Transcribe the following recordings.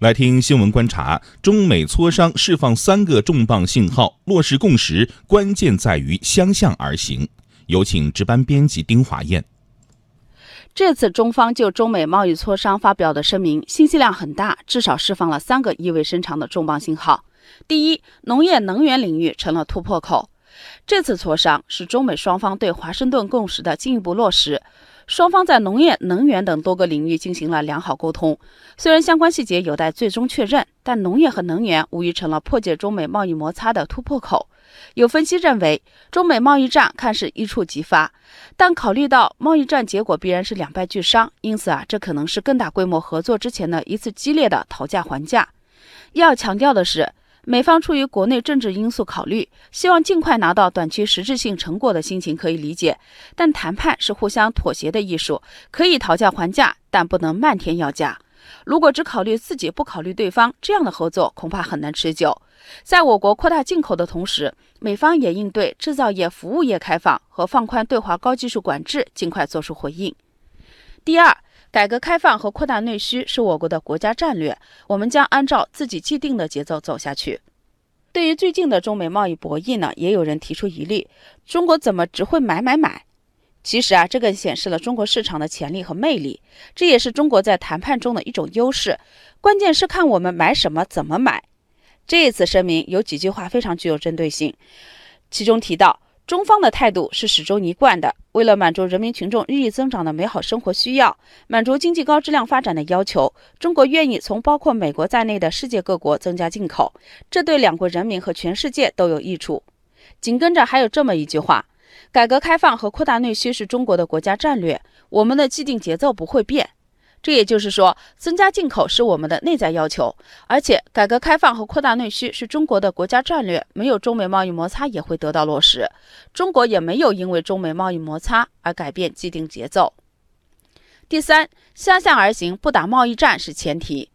来听新闻观察，中美磋商释放三个重磅信号，落实共识关键在于相向而行。有请值班编辑丁华燕。这次中方就中美贸易磋商发表的声明，信息量很大，至少释放了三个意味深长的重磅信号。第一，农业能源领域成了突破口。这次磋商是中美双方对华盛顿共识的进一步落实。双方在农业、能源等多个领域进行了良好沟通。虽然相关细节有待最终确认，但农业和能源无疑成了破解中美贸易摩擦的突破口。有分析认为，中美贸易战看似一触即发，但考虑到贸易战结果必然是两败俱伤，因此啊，这可能是更大规模合作之前的一次激烈的讨价还价。要强调的是。美方出于国内政治因素考虑，希望尽快拿到短期实质性成果的心情可以理解，但谈判是互相妥协的艺术，可以讨价还价，但不能漫天要价。如果只考虑自己不考虑对方，这样的合作恐怕很难持久。在我国扩大进口的同时，美方也应对制造业、服务业开放和放宽对华高技术管制尽快作出回应。第二。改革开放和扩大内需是我国的国家战略，我们将按照自己既定的节奏走下去。对于最近的中美贸易博弈呢，也有人提出疑虑：中国怎么只会买买买？其实啊，这更显示了中国市场的潜力和魅力，这也是中国在谈判中的一种优势。关键是看我们买什么，怎么买。这一次声明有几句话非常具有针对性，其中提到。中方的态度是始终一贯的，为了满足人民群众日益增长的美好生活需要，满足经济高质量发展的要求，中国愿意从包括美国在内的世界各国增加进口，这对两国人民和全世界都有益处。紧跟着还有这么一句话：改革开放和扩大内需是中国的国家战略，我们的既定节奏不会变。这也就是说，增加进口是我们的内在要求，而且改革开放和扩大内需是中国的国家战略，没有中美贸易摩擦也会得到落实。中国也没有因为中美贸易摩擦而改变既定节奏。第三，相向而行，不打贸易战是前提。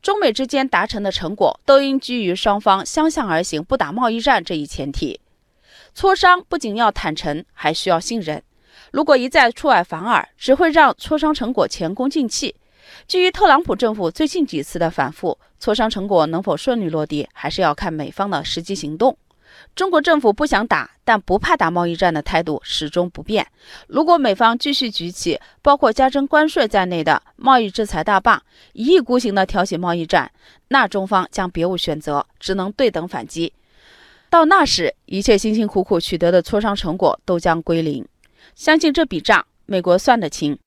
中美之间达成的成果都应基于双方相向而行、不打贸易战这一前提。磋商不仅要坦诚，还需要信任。如果一再出尔反尔，只会让磋商成果前功尽弃。基于特朗普政府最近几次的反复，磋商成果能否顺利落地，还是要看美方的实际行动。中国政府不想打，但不怕打贸易战的态度始终不变。如果美方继续举起包括加征关税在内的贸易制裁大棒，一意孤行地挑起贸易战，那中方将别无选择，只能对等反击。到那时，一切辛辛苦苦取得的磋商成果都将归零。相信这笔账，美国算得清。